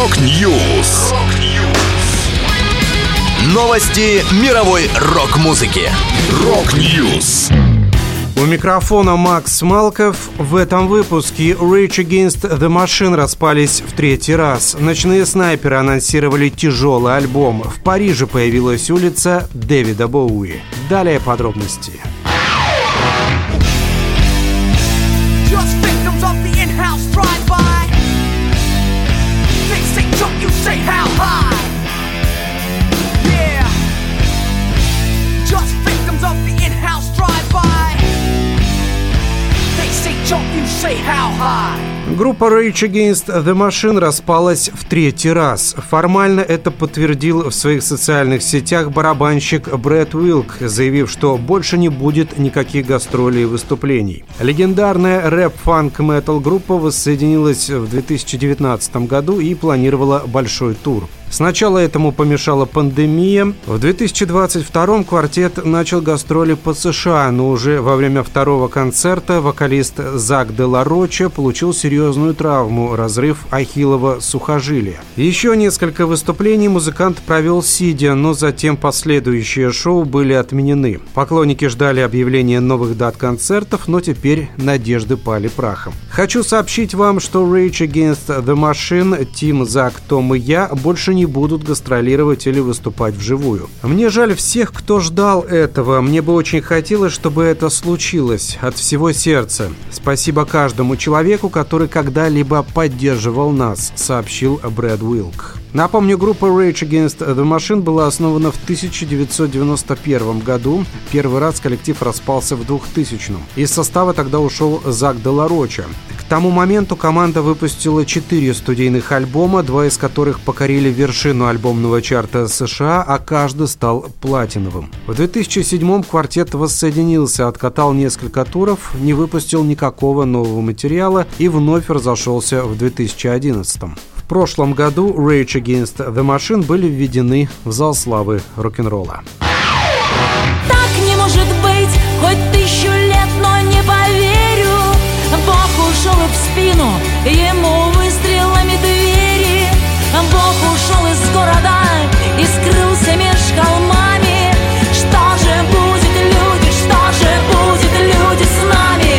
Rock News. Новости мировой рок-музыки. Rock News. У микрофона Макс Малков. В этом выпуске Rage Against the Machine распались в третий раз. Ночные снайперы анонсировали тяжелый альбом. В Париже появилась улица Дэвида Боуи. Далее подробности. Just Группа Rage Against the Machine распалась в третий раз. Формально это подтвердил в своих социальных сетях барабанщик Брэд Уилк, заявив, что больше не будет никаких гастролей и выступлений. Легендарная рэп-фанк-метал группа воссоединилась в 2019 году и планировала большой тур. Сначала этому помешала пандемия. В 2022 квартет начал гастроли по США, но уже во время второго концерта вокалист Зак де Лароча получил серьезную травму – разрыв ахиллова сухожилия. Еще несколько выступлений музыкант провел сидя, но затем последующие шоу были отменены. Поклонники ждали объявления новых дат концертов, но теперь надежды пали прахом. Хочу сообщить вам, что Rage Against the Machine, Тим, Зак, Том и я больше не будут гастролировать или выступать вживую. Мне жаль всех, кто ждал этого. Мне бы очень хотелось, чтобы это случилось от всего сердца. Спасибо каждому человеку, который когда-либо поддерживал нас, сообщил Брэд Уилк. Напомню, группа Rage Against the Machine была основана в 1991 году. Первый раз коллектив распался в 2000 -м. Из состава тогда ушел Зак Делароча. Тому моменту команда выпустила четыре студийных альбома, два из которых покорили вершину альбомного чарта США, а каждый стал платиновым. В 2007 квартет воссоединился, откатал несколько туров, не выпустил никакого нового материала и вновь разошелся в 2011 В прошлом году Rage Against the Machine были введены в зал славы рок-н-ролла. Спину, ему выстрелами двери Бог ушел из города и скрылся меж холмами Что же будет, люди, что же будет, люди с нами?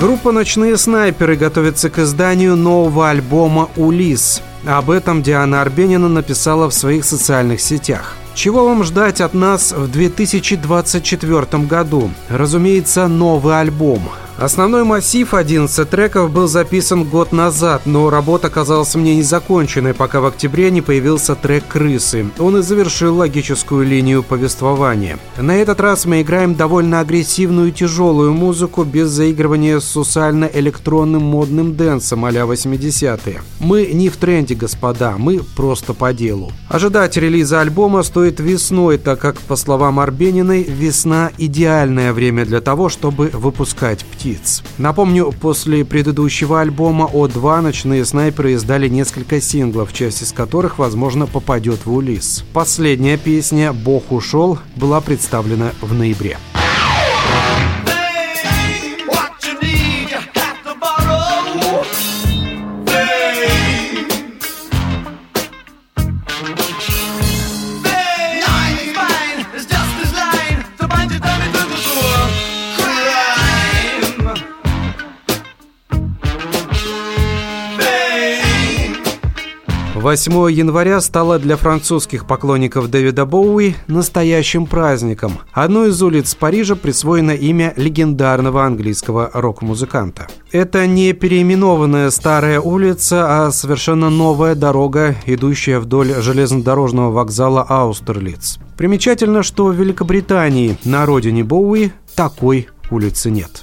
Группа «Ночные снайперы» готовится к изданию нового альбома «Улис». Об этом Диана Арбенина написала в своих социальных сетях. Чего вам ждать от нас в 2024 году? Разумеется, новый альбом. Основной массив 11 треков был записан год назад, но работа казалась мне незаконченной, пока в октябре не появился трек «Крысы». Он и завершил логическую линию повествования. На этот раз мы играем довольно агрессивную и тяжелую музыку без заигрывания с сусально-электронным модным дэнсом а-ля 80-е. Мы не в тренде, господа, мы просто по делу. Ожидать релиза альбома стоит весной, так как, по словам Арбениной, весна – идеальное время для того, чтобы выпускать птиц. Напомню, после предыдущего альбома О2 «Ночные снайперы» издали несколько синглов, часть из которых, возможно, попадет в Улис. Последняя песня «Бог ушел» была представлена в ноябре. 8 января стало для французских поклонников Дэвида Боуи настоящим праздником. Одной из улиц Парижа присвоено имя легендарного английского рок-музыканта. Это не переименованная старая улица, а совершенно новая дорога, идущая вдоль железнодорожного вокзала Аустерлиц. Примечательно, что в Великобритании, на родине Боуи, такой улицы нет.